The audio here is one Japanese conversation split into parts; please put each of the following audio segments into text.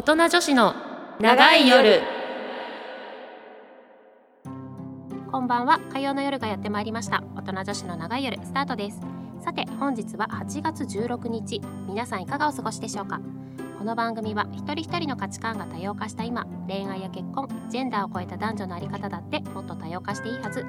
大人女子の長い夜。こんばんは。火曜の夜がやってまいりました。大人女子の長い夜スタートです。さて本日は8月16日。皆さんいかがお過ごしでしょうか？この番組は一人一人の価値観が多様化した今恋愛や結婚ジェンダーを超えた男女の在り方だってもっと多様化していいはず。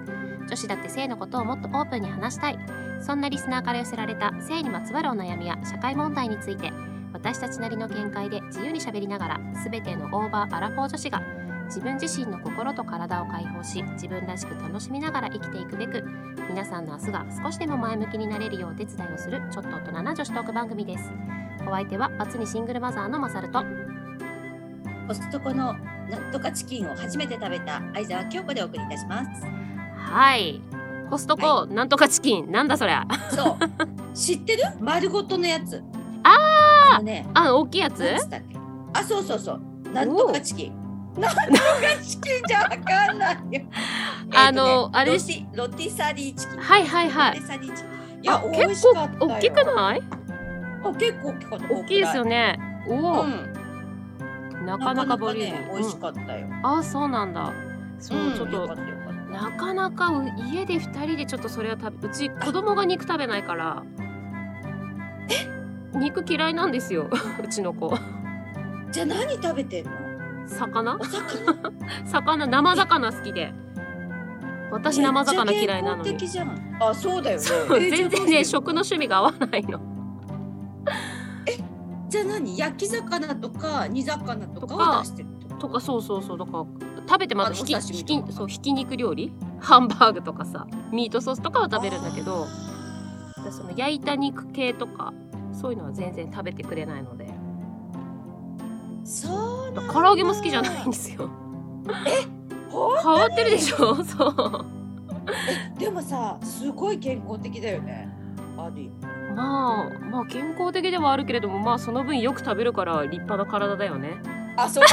女子だって性のことをもっとオープンに話したい。そんなリスナーから寄せられた性にまつわるお悩みや社会問題について私たちなりの見解で自由にしゃべりながら全てのオーバーアラフォー女子が自分自身の心と体を解放し自分らしく楽しみながら生きていくべく皆さんの明日が少しでも前向きになれるようお手伝いをするちょっと大人な女子トーク番組です。お相手はバツ2シングルマザーのマサルとコストコのなんとかチキンを初めて食べた相沢京子でお送りいたします。はい。コストコ、はなんとかチキン。なんだそりゃ。そう、知ってる？丸ごとのやつ。ああのね、あ大きいやつ？あ、そうそうそう。なんとかチキン。なんとかチキンじゃわかんないよ。あのあれ？ロティロティサリーチキン。はいはいはいロティサリーチキン。いや、結。構大きくない？あ、結構大きかった。大きいですよね。ねおお、うん。なかなかボリューム、ね、美味しかったよ。うんあそうなんだそう、んちょっと。なかなかう家で2人でちょっとそれを食べうち子供が肉食べないから肉嫌いなんですよ。うちの子。じゃあ何食べてんの？魚？お魚？魚生魚好きで。私生魚嫌いなのに。あ、そうだよね。全然ね食の趣味が合わないの。じゃあ何？焼き魚とか煮魚ととかと？とかそうそうそう。だから食べてまあずひきひきそうひき肉料理？ハンバーグとかさミートソースとかは食べるんだけど。私その焼いた肉系とかそういうのは全然食べてくれないので。そう唐揚げも好きじゃないんですよ。ほん変わってるでしょ？そう。えでもさすごい健康的だよね。アディ。まあまあ健康的ではあるけれどもまあその分よく食べるから立派な体だよね。あそう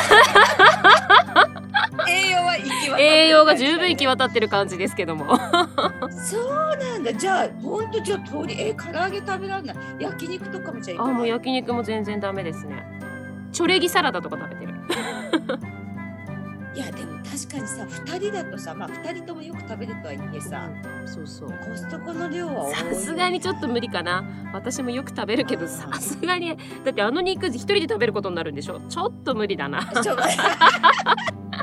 栄養は行き渡栄養が十分行き渡ってる感じですけども。そうなんだ。じゃあほんとじゃあ通りえ唐揚げ食べられない。焼肉とかもじゃああもう焼肉も全然ダメですね。チョレギサラダとか食べてる。いやでも確かにさ二人だとさまあ二人ともよく食べるとはいえさそうそう。コストコの量はさすがにちょっと無理かな。私もよく食べるけどさすがに。だってあの肉一人で食べることになるんでしょ？ちょっと無理だな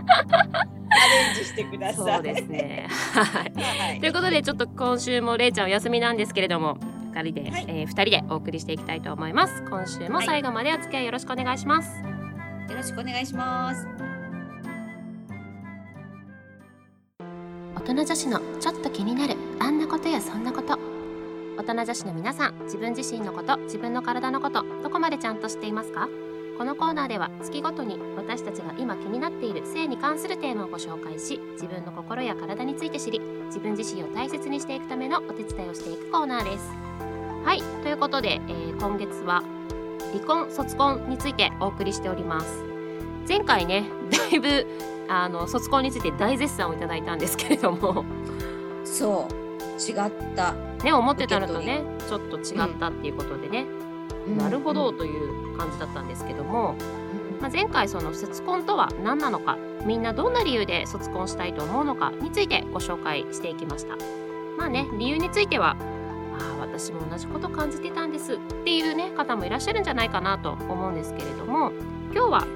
レンジしてください。そうですね。はい。はい。ということでちょっと今週もれいちゃんお休みなんですけれども2人で、はい。えー、2人でお送りしていきたいと思います。今週も最後までお付き合いよろしくお願いします、よろしくお願いします。大人女子のちょっと気になるあんなことやそんなこと。大人女子の皆さん自分自身のこと自分の体のことどこまでちゃんと知っていますか？このコーナーでは月ごとに私たちが今気になっている性に関するテーマをご紹介し自分の心や体について知り自分自身を大切にしていくためのお手伝いをしていくコーナーです。はいということで、えー今月は離婚卒婚についてお送りしております。前回ねだいぶあの卒婚について大絶賛をいただいたんですけれども。そう違った、ね思ってたのとねちょっと違ったっていうことでね、なるほどという感じだったんですけども、まあ、前回その卒婚とは何なのかみんなどんな理由で卒婚したいと思うのかについてご紹介していきました。まあね理由についてはあー私も同じこと感じてたんです。っていうね方もいらっしゃるんじゃないかなと思うんですけれども今日は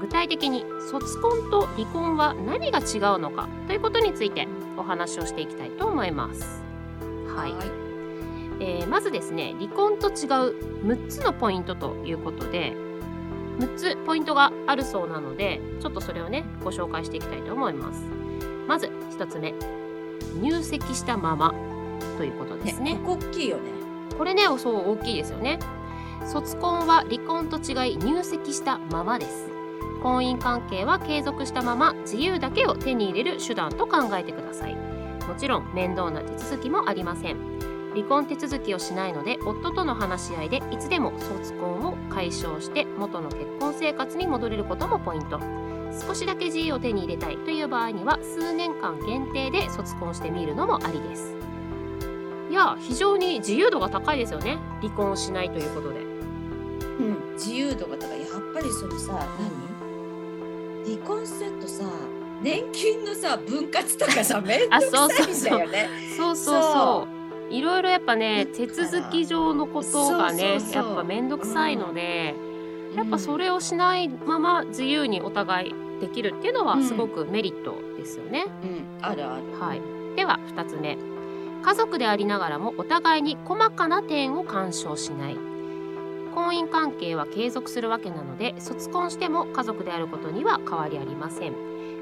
具体的に卒婚と離婚は何が違うのかということについてお話をしていきたいと思います。はい、えーまずですね離婚と違う6つのポイントということで6つポイントがあるそうなのでちょっとそれをねご紹介していきたいと思います。まず1つ目入籍したままということですね。ねここ大きいよね。これねそう大きいですよね。卒婚は離婚と違い入籍したままです。婚姻関係は継続したまま自由だけを手に入れる手段と考えてください。もちろん面倒な手続きもありません離婚手続きをしないので夫との話し合いでいつでも卒婚を解消して元の結婚生活に戻れることもポイント。少しだけ自由を手に入れたいという場合には数年間限定で卒婚してみるのもありです。いや非常に自由度が高いですよね。離婚しないということで。うん自由度が高い。やっぱりそのさ何？離婚するとさ年金のさ分割とかさめんどくさいんだよね。そうそうそういろいろやっぱね手続き上のことがねやっぱ面倒くさいので、やっぱそれをしないまま自由にお互いできるっていうのはすごくメリットですよね。うん、あるある。はい、では2つ目。家族でありながらもお互いに細かな点を干渉しない。婚姻関係は継続するわけなので卒婚しても家族であることには変わりありません。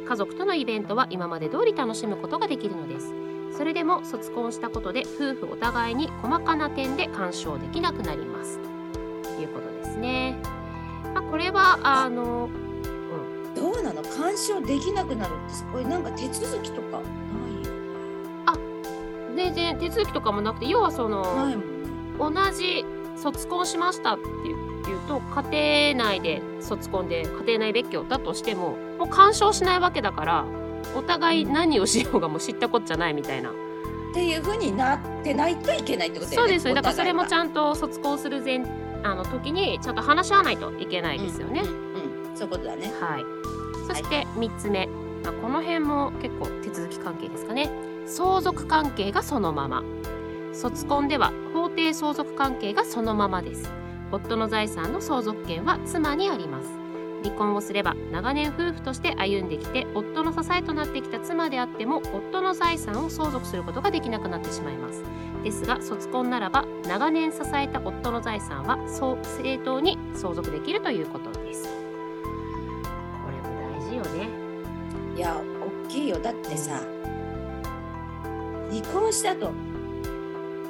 家族とのイベントは今まで通り楽しむことができるのですそれでも卒婚したことで夫婦お互いに細かな点で干渉できなくなります。ということですね、まあ、これはあのどうなの？干渉できなくなるってさこれなんか手続きとかない全然手続きとかもなくて要はそのね。同じ卒婚しましたっていうと家庭内で卒婚で家庭内別居だとしてももう干渉しないわけだからお互い何をしようがもう知ったこっちゃないみたいな、っていうふうになってないといけないってことだよね。そうですだからそれもちんゃんと卒婚する前あの時にちゃんと話し合わないといけないですよね、うん、うんうん。そういうことだね。はい。そして3つ目、まあ、この辺も結構手続き関係ですかね。相続関係がそのまま。卒婚では法定相続関係がそのままです。夫の財産の相続権は妻にあります離婚をすれば長年夫婦として歩んできて夫の支えとなってきた妻であっても夫の財産を相続することができなくなってしまいます。ですが卒婚ならば長年支えた夫の財産はそう正当に相続できるということです。これも大事よね。いや大きいよ。だってさ離婚したと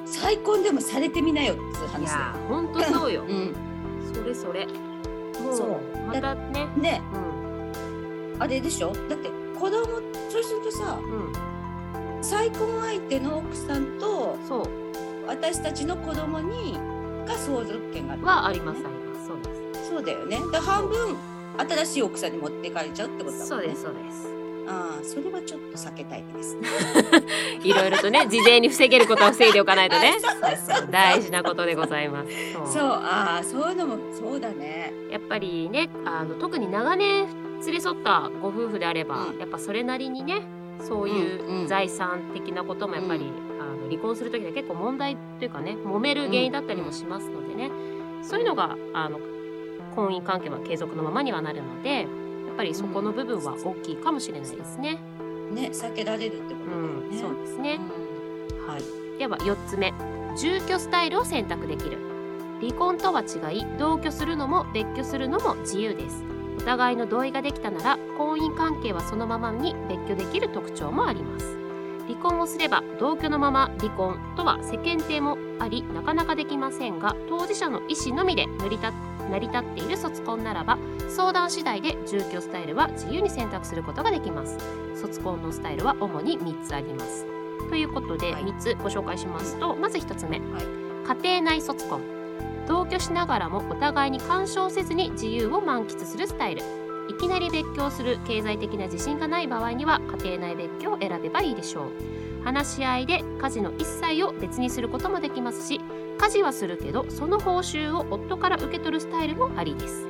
再婚でもされてみなよっていうい話だやーほんとそうよよ。うん。それそれそう。またね。ね。うん。あれでしょ？だって子供そうするとさうん。再婚相手の奥さんと私たちの子供にが相続権がある。はありますあります。そうです。そうだよね。で半分新しい奥さんに持ってかれちゃうってことだもんね。そうですそうですああそれはちょっと避けたいです いろいろとね事前に防げることは防いでおかないとね。大事なことでございます。そう。ああそういうのもそうだね。やっぱりねあの特に長年連れ添ったご夫婦であれば、うん。やっぱそれなりにねそううんういうん。財産的なこともやっぱり、あの離婚する時は結構問題というかね揉める原因だったりもしますのでね、そういうのがあの婚姻関係は継続のままにはなるのでぱりそこの部分は大きいかもしれないですね。ね避けられるってこうとだよん、ね、そうですね。うんはい。では4つ目住居スタイルを選択できる離婚とは違い同居するのも別居するのも自由ですお互いの同意ができたなら婚姻関係はそのままに別居できる特徴もあります離婚をすれば同居のまま離婚とは世間体もありなかなかできませんが当事者の意思のみで成り立成り立っている卒婚ならば相談次第で住居スタイルは自由に選択することができます。卒婚のスタイルは主に3つあります。ということではい。3つご紹介しますと、まず1つ目、はい。家庭内卒婚。同居しながらもお互いに干渉せずに自由を満喫するスタイル。いきなり別居をする経済的な自信がない場合には家庭内別居を選べばいいでしょう。話し合いで家事の一切を別にすることもできますし家事はするけどその報酬を夫から受け取るスタイルもありです。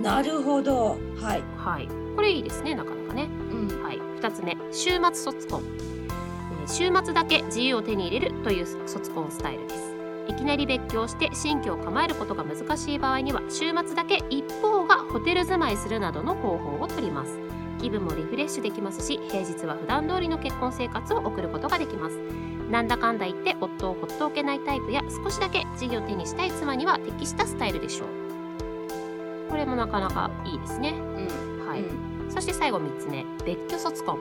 なるほど。はい、はい。これいいですねなかなかね。うん、はい、2つ目週末卒婚、えー週末だけ自由を手に入れるという卒婚スタイルです。いきなり別居をして新居を構えることが難しい場合には週末だけ一方がホテル住まいするなどの方法をとります。気分もリフレッシュできますし平日は普段通りの結婚生活を送ることができますなんだかんだ言って夫をほっとけないタイプや少しだけ事業を手にしたい妻には適したスタイルでしょう。これもなかなかいいですね。うん。はい、うん。そして最後3つ目。別居卒婚。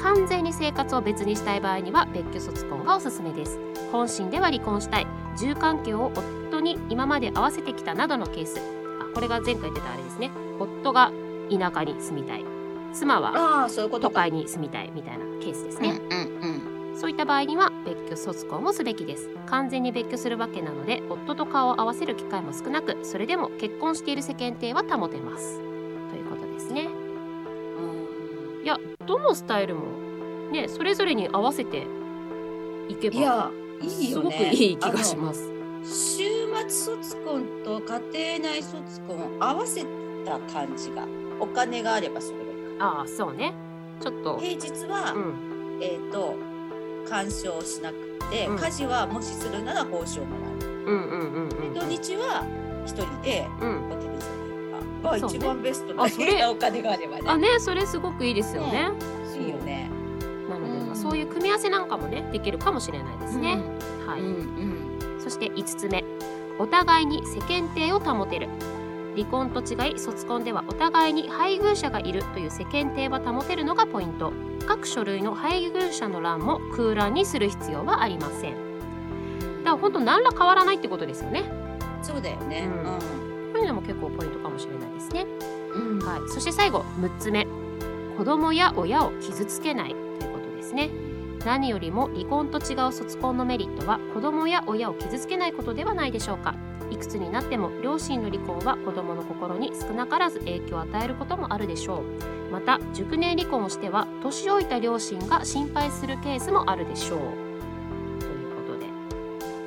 完全に生活を別にしたい場合には別居卒婚がおすすめです。本心では離婚したい。住環境を夫に今まで合わせてきたなどのケース。あこれが前回出たあれですね。夫が田舎に住みたい。妻はああそういうことか。都会に住みたいみたいなケースですね、うんうんそういった場合には別居卒婚をすべきです。完全に別居するわけなので夫と顔を合わせる機会も少なくそれでも結婚している世間体は保てます。ということですね。うん。いやどのスタイルもねそれぞれに合わせていけばいやいいすごくよねいい気がします。週末卒婚と家庭内卒婚を合わせた感じがお金があればそれがいいか。ああそうね。ちょっと平日は、うん。えっ、と干渉しなくて、うん。家事はもしするなら報酬をもらう、うんうんうんうんで土日は一人でうん。お手伝いとかが一番ベストだあそれ。お金があればね。あねそれすごくいいですよね。いいよね。なので、うん。まあそういう組み合わせなんかもねできるかもしれないですね、はい、うんうん。そして5つ目。お互いに世間体を保てる離婚と違い卒婚ではお互いに配偶者がいるという世間体は保てるのがポイント。各書類の配偶者の欄も空欄にする必要はありません。だから本当何ら変わらないってことですよね。そうだよね。うん。こういうのも結構ポイントかもしれないですね。うん、うんはい、そして最後6つ目。子供や親を傷つけないということですね。何よりも離婚と違う卒婚のメリットは子供や親を傷つけないことではないでしょうかいくつになっても両親の離婚は子供の心に少なからず影響を与えることもあるでしょう。また熟年離婚をしては年老いた両親が心配するケースもあるでしょう。ということで。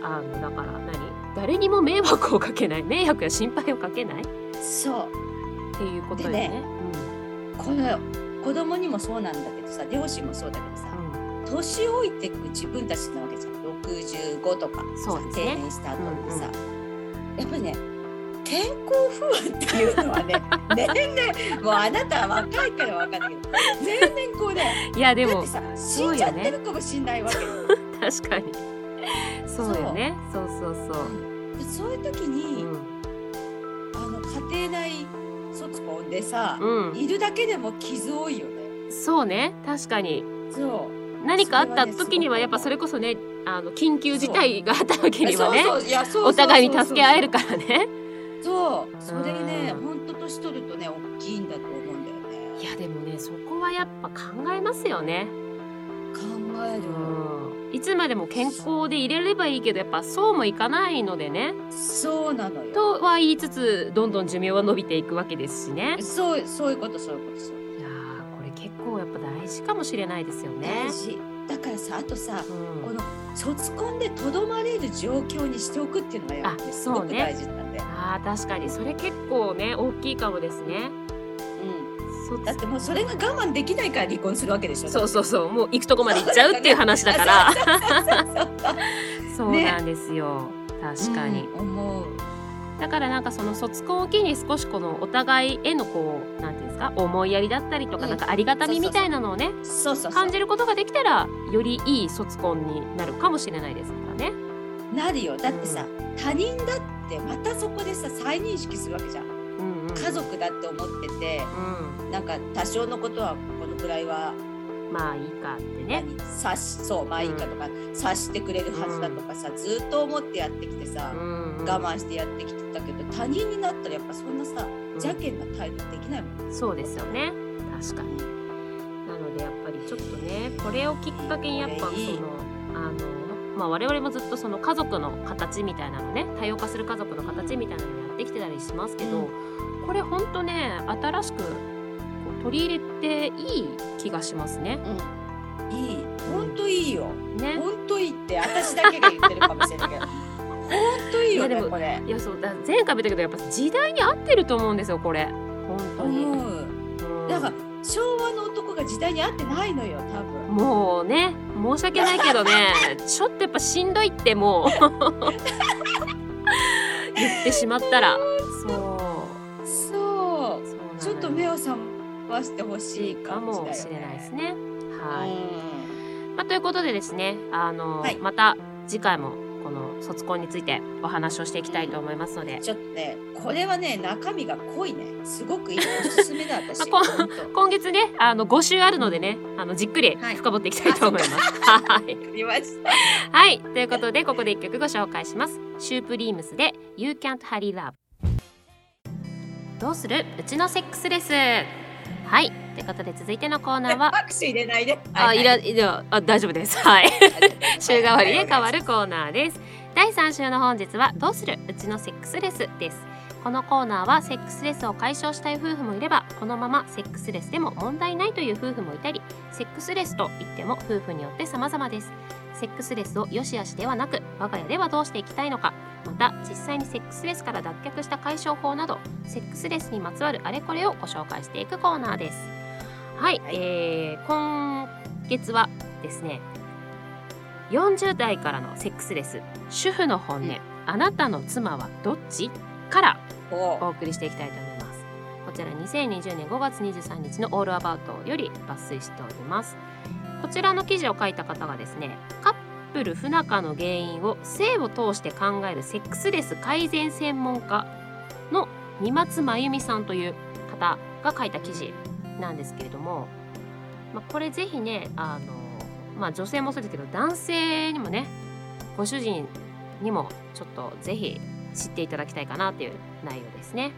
あのだから何？誰にも迷惑をかけない。迷惑や心配をかけない？っそう。ていうことよでねねこの子供にもそうなんだけどさ両親もそうだけどさうん。うん年老いていく自分たちなわけじゃん。65とかそうですね。定年した後にさ、やっぱりね健康不安っていうのはね 年々もうあなたは若いから分かんないけど年々こうねいやでもさ死んじゃってるかもしんないわけよ。確かに。そうよね。そうそうそう。でそういう時に、あの家庭内卒婚でさ、うん、うん、いるだけでも傷多いよね。そうね。確かに。そう。何かあった時にはやっぱそれこそねあの緊急事態があった時にはねお互いに助け合えるからね。そう。それねうんほんと年取るとね大きいんだと思うんだよね。いやでもねそこはやっぱ考えますよね、考える、うん、いつまでも健康でいれればいいけどやっぱそうもいかないのでね。そうなのよ。とは言いつつどんどん寿命は伸びていくわけですしね。そうそういうことそういうことそういやーこれ結構やっぱ大事かもしれないですよね。大。事だからさあとさうん。この卒婚でとどまれる状況にしておくっていうのがやっぱりあすごくそうね。大事なんだよ、あー確かに。それ結構ね大きいかもですね。うん、だってもうそれが我慢できないから離婚するわけでしょ。そうそうそう。もう行くとこまで行っちゃうっていう話だから。そうなんですよ、確かに、うん思うだからなんかその卒婚を機に少しこのお互いへのこうなんていうんですか思いやりだったりとかうん。なんかありがたみみたいなのをねそうそうそう感じることができたらよりいい卒婚になるかもしれないですからね。なるよ。だってさ、他人だってまたそこでさ再認識するわけじゃん。うんうん、家族だって思っててうなんか多少のことはこのぐらいはん、まあいいかってね。何？察しそうまあいいかとか、察してくれるはずだとかさ、ずっと思ってやってきてさ、うんうん、我慢してやってきてたけど他人になったらやっぱそんなさうん。邪険な態度できないもん、そうですよね。確かに。なのでやっぱりちょっとねこれをきっかけにやっぱそのあのまあ我々もずっとその家族の形みたいなのね多様化する家族の形みたいなのやってきてたりしますけど、うん。これほんとね新しく取り入れていい気がしますね。うん、いい。本当いいよ。ね。本当いいって私だけが言ってるかもしれないけど。本当いいよねこれ。いやそうだ前回も言ったけどやっぱ時代に合ってると思うんですよこれ。本当に。思ううん。だから昭和の男が時代に合ってないのよ多分。もうね申し訳ないけどね ちょっとやっぱしんどいってもう。言ってしまったら。そう。そう。ちょっと目を覚ましてほしいかもしれないですね。はい、うん。まあ、ということでですねあの、はい。また次回もこの卒婚についてお話をしていきたいと思いますので、ちょっとねこれはね中身が濃いね。すごくいい。おすすめだ私今月ねあの5週あるのでねあのじっくりはい。深掘っていきたいと思います。はい。はい、ということでここで一曲ご紹介します。シュープリームスで You Can't Hurry Love。どうする？うちのセックスレス。はい、ということで続いてのコーナーは。拍手入れないであ、いら、いや、あ、大丈夫です。はい。週替わりで変わるるコーナーです。第3週の本日はどうする？うちのセックスレスです。このコーナーはセックスレスを解消したい夫婦もいればこのままセックスレスでも問題ないという夫婦もいたりセックスレスといっても夫婦によって様々ですセックスレスを良し悪しではなく我が家ではどうしていきたいのかまた実際にセックスレスから脱却した解消法などセックスレスにまつわるあれこれをご紹介していくコーナーですはい、はい。えー今月はですね40代からのセックスレス主婦の本音、うん。あなたの妻はどっち？からお。お送りしていきたいと思います。こちら2020年5月23日のオールアバウトより抜粋しております。こちらの記事を書いた方がですねカップル不仲の原因を性を通して考えるセックスレス改善専門家の三松真由美さんという方が書いた記事なんですけれども、まあ、これぜひねあの、まあ、女性もそうですけど男性にもねご主人にもちょっとぜひ知っていただきたいかなという内容ですね。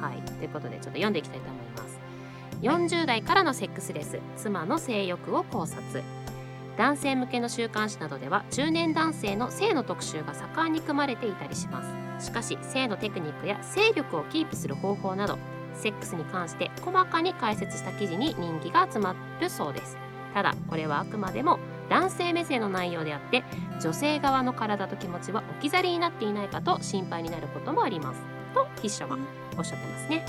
はい、ということでちょっと読んでいきたいと思います。40代からのセックスレス妻の性欲を考察男性向けの週刊誌などでは中年男性の性の特集が盛んに組まれていたりしますしかし性のテクニックや性力をキープする方法などセックスに関して細かに解説した記事に人気が集まるそうです。ただこれはあくまでも男性目線の内容であって女性側の体と気持ちは置き去りになっていないかと心配になることもあります。と筆者は。おっしゃってますね、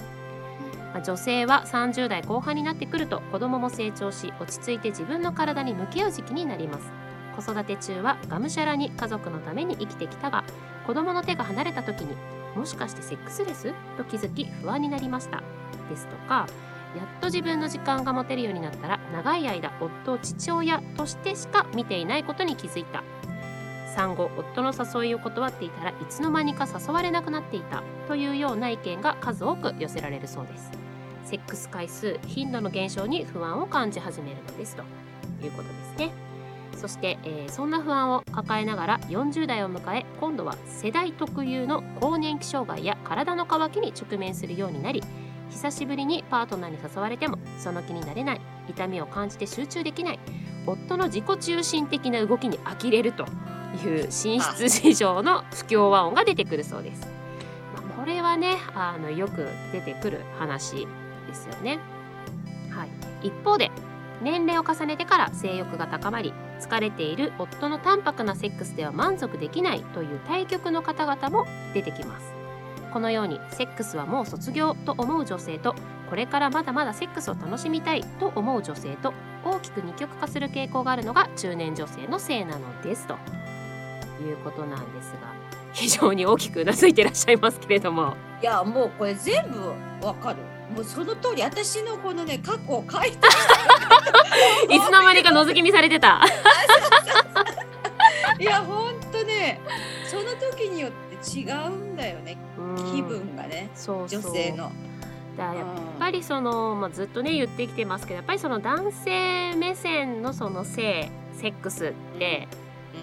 まあ女性は30代後半になってくると子供も成長し落ち着いて自分の体に向き合う時期になります。子育て中はがむしゃらに家族のために生きてきたが子供の手が離れた時にもしかしてセックスレスと気づき不安になりました。ですとかやっと自分の時間が持てるようになったら長い間夫を父親としてしか見ていないことに気づいた。産後夫の誘いを断っていたらいつの間にか誘われなくなっていた。というような意見が数多く寄せられるそうです。セックス回数頻度の減少に不安を感じ始めるのです。ということですね。そして、えーそんな不安を抱えながら40代を迎え今度は世代特有の更年期障害や体の渇きに直面するようになり久しぶりにパートナーに誘われてもその気になれない痛みを感じて集中できない夫の自己中心的な動きに呆れるという寝室事情の不協和音が出てくるそうです。まあこれはねあのよく出てくる話ですよね。はい、一方で年齢を重ねてから性欲が高まり疲れている夫の淡白なセックスでは満足できないという対極の方々も出てきます。このようにセックスはもう卒業と思う女性とこれからまだまだセックスを楽しみたいと思う女性と大きく二極化する傾向があるのが中年女性の性なのですということなんですが非常に大きくうなずいていらっしゃいますけれどもいやもうこれ全部わかる。もうその通り私のこのね過去を書いて いつの間にか覗き見されてた。いやほんとねその時によって違うんだよね。うん。気分がね、女性の。だやっうん。ぱりその、まあ、ずっとね言ってきてますけどやっぱりその男性目線のその性セックスって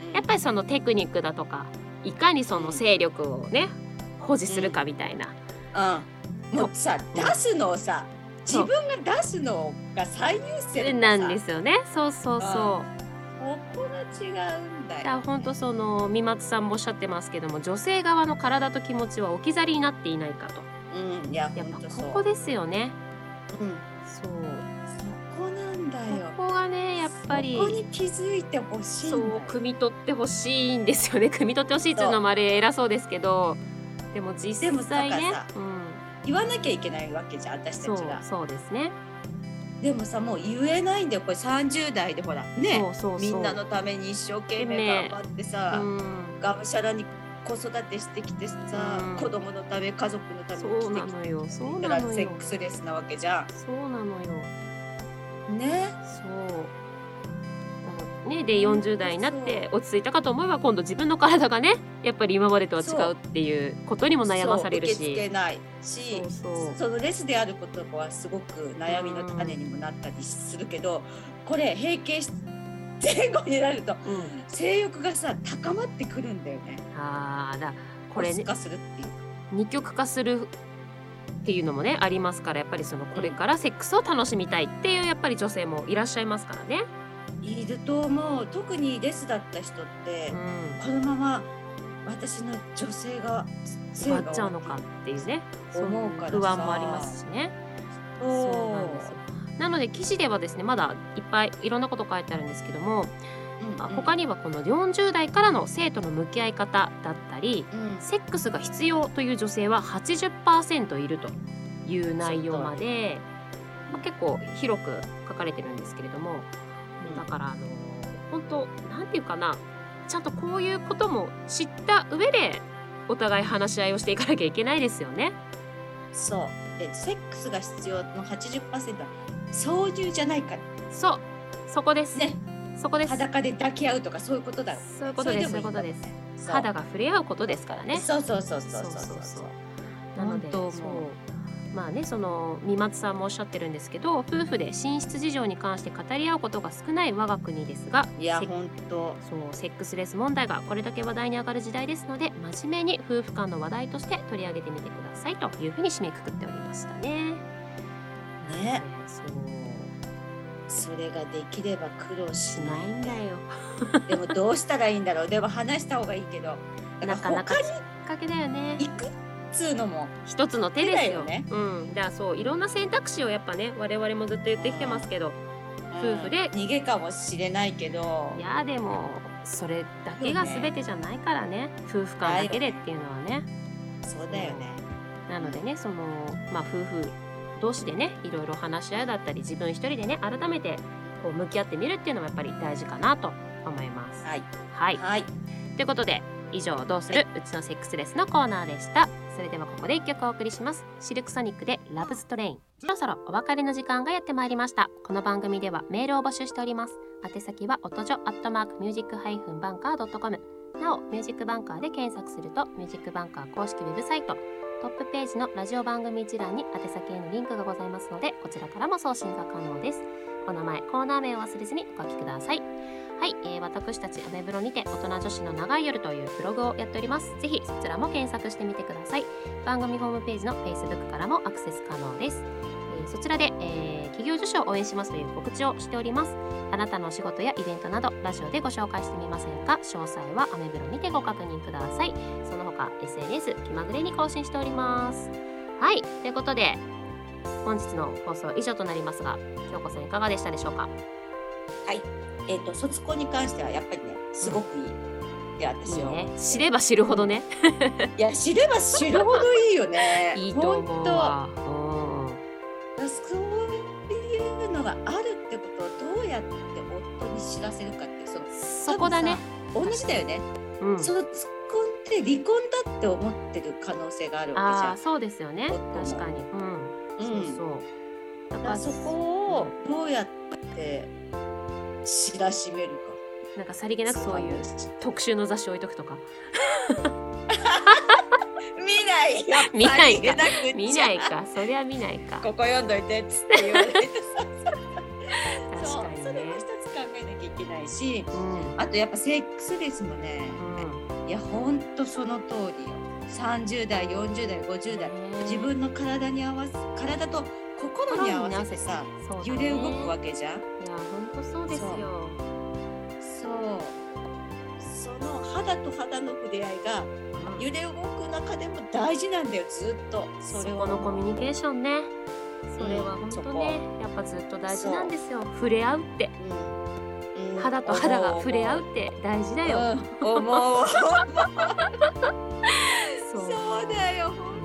うん。やっぱりそのテクニックだとかいかにその勢力をね保持するかみたいな、うん、もう。さうん出すのをさ自分が出すのが最優先なんですすよね。そうそうそう。ここが違うんだよ。本当その三松さんもおっしゃってますけども女性側の体と気持ちは置き去りになっていないかと。うん、いややっぱ。ここですよね。うん、そう。そこなんだよ。ここがねやっぱりそこに気づいてほしいそよ。う汲み取ってほしいんですよね。汲み取ってほしいっていうのもあれ偉そうですけどでも実際ねうん、言わなきゃいけないわけじゃん私たちが。そうですね。でもさもう言えないんだよこれ30代でほらねそうそうそう。みんなのために一生懸命頑張ってさ、うん。がむしゃらに子育てしてきてさ、うん。子供のため家族のために生きてのよそうきたらなのよ。セックスレスなわけじゃそうなのよ。ん。ね。そうねで40代になって落ち着いたかと思えば今度自分の体がねやっぱり今までとは違うっていうことにも悩まされるそう受け付しけないしそのレスであることはすごく悩みの種にもなったりするけど、これ閉経し前後になるとうん、性欲がさ高まってくるんだよね。あーだこれねコス化するっていう。二極化するっていうのもねありますからやっぱりそのこれからセックスを楽しみたいっていうやっぱり女性もいらっしゃいますからね。いると思う。特にレスだった人ってう、ん。このまま私の女性が性が終わっちゃうのかっていうね。思う。からさ不安もありますしね。そうなんですよ。なので記事ではですねまだいっぱいいろんなこと書いてあるんですけどもうんうん。他にはこの40代からの性との向き合い方だったりうん。セックスが必要という女性は80%いるという内容まで、まあ、結構広く書かれてるんですけれどもだからあの本当なんていうかなちゃんとこういうことも知った上でお互い話し合いをしていかなきゃいけないですよね。そう。えセックスが必要の80%は操縦じゃないから。そう。そこです。ね。そこです。裸で抱き合うとかそういうことだそういうことです。そういことです。肌が触れ合うことですからね。そうそうそうそうそうそうなのでそう。まあねその三松さんもおっしゃってるんですけど夫婦で寝室事情に関して語り合うことが少ない我が国ですがセいや本当そうセックスレス問題がこれだけ話題に上がる時代ですので真面目に夫婦間の話題として取り上げてみてくださいというふうに締めくくっておりましたね。ねそうそれができれば苦労ししなないいんだよ。でもどうしたらいいんだろうでも話した方がいいけどだなかなか他きっかけだよね。に行くっつうのも。一つの手ですよ。ね。うん、だからそういろんな選択肢をやっぱね我々もずっと言ってきてますけど、夫婦で。うん逃げかもしれないけど。いやでもそれだけが全てじゃないからね。夫婦間だけでっていうのはね。そうだよね。なのでねそのまあ夫婦同士でねいろいろ話し合いだったり自分一人でね改めてこう向き合ってみるっていうのもやっぱり大事かなと思います。はい。はい、はい。ということで以上どうする？うちのセックスレスのコーナーでした。それではここで一曲お送りします。シルクソニックでラブストレイン。そろそろお別れの時間がやってまいりました。この番組ではメールを募集しております。宛先は音女アットマークミュージックハイフンバンカードットコム。なお、ミュージックバンカーで検索すると、ミュージックバンカー公式ウェブサイト、トップページのラジオ番組一覧に宛先へのリンクがございますので、こちらからも送信が可能です。お名前、コーナー名を忘れずにお書きください。はい、えー私たちアメブロにて大人女子の長い夜というブログをやっております。ぜひそちらも検索してみてください。番組ホームページの Facebook からもアクセス可能です。えーそちらで、えー企業女子を応援しますという告知をしております。あなたのお仕事やイベントなどラジオでご紹介してみませんか？詳細はアメブロにてご確認ください。その他 SNS 気まぐれに更新しております。はい、ということで本日の放送は以上となりますが、京子さんいかがでしたでしょうか？えっ、と卒コンに関してはやっぱりねすごくいい。で私はいいね。知れば知るほどね。いや知れば知るほどいいよね。いいと思うわ。そういうのがあるってことをどうやって夫に知らせるかってそのそこだね。同じだよね。うん。卒コンって離婚だって思ってる可能性があるわけじゃん。そうですよね。確かに。うん。うんそうそう。だだからそこをどうやって知らしめるか。なんかさりげなくそういう特集の雑誌置いとくとか。見ない。やっぱり見ないか見ないか。そりゃ見ないか。ここ読んどいてっつって言われてそう。それも一。つ考えなきゃいけないし。うん。あとやっぱセックスレスもね。いやほんとその通りよ。30代40代50代ね自分の体に合わせ体と心に合わせてさね揺れ動くわけじゃん。いや、本当そうですよ。そう。その肌と肌の触れ合いがうん揺れ動く中でも大事なんだよずっとそれをそこのコミュニケーションね。それは本当ね、やっぱずっと大事なんですよ。触れ合うって。うんうん肌と肌が触れ合うって大事だよ。うん思う そそうだよ、ほん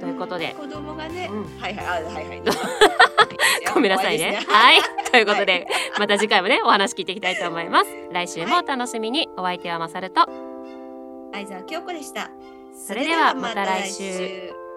ということで、子供がね、うんはいはい、あはいはい。ごめんなさいね。はい。ということで、また次回もね、お話聞いていきたいと思います。来週もお楽しみに。お相手はまさると。相沢京子でした。それではまた来週。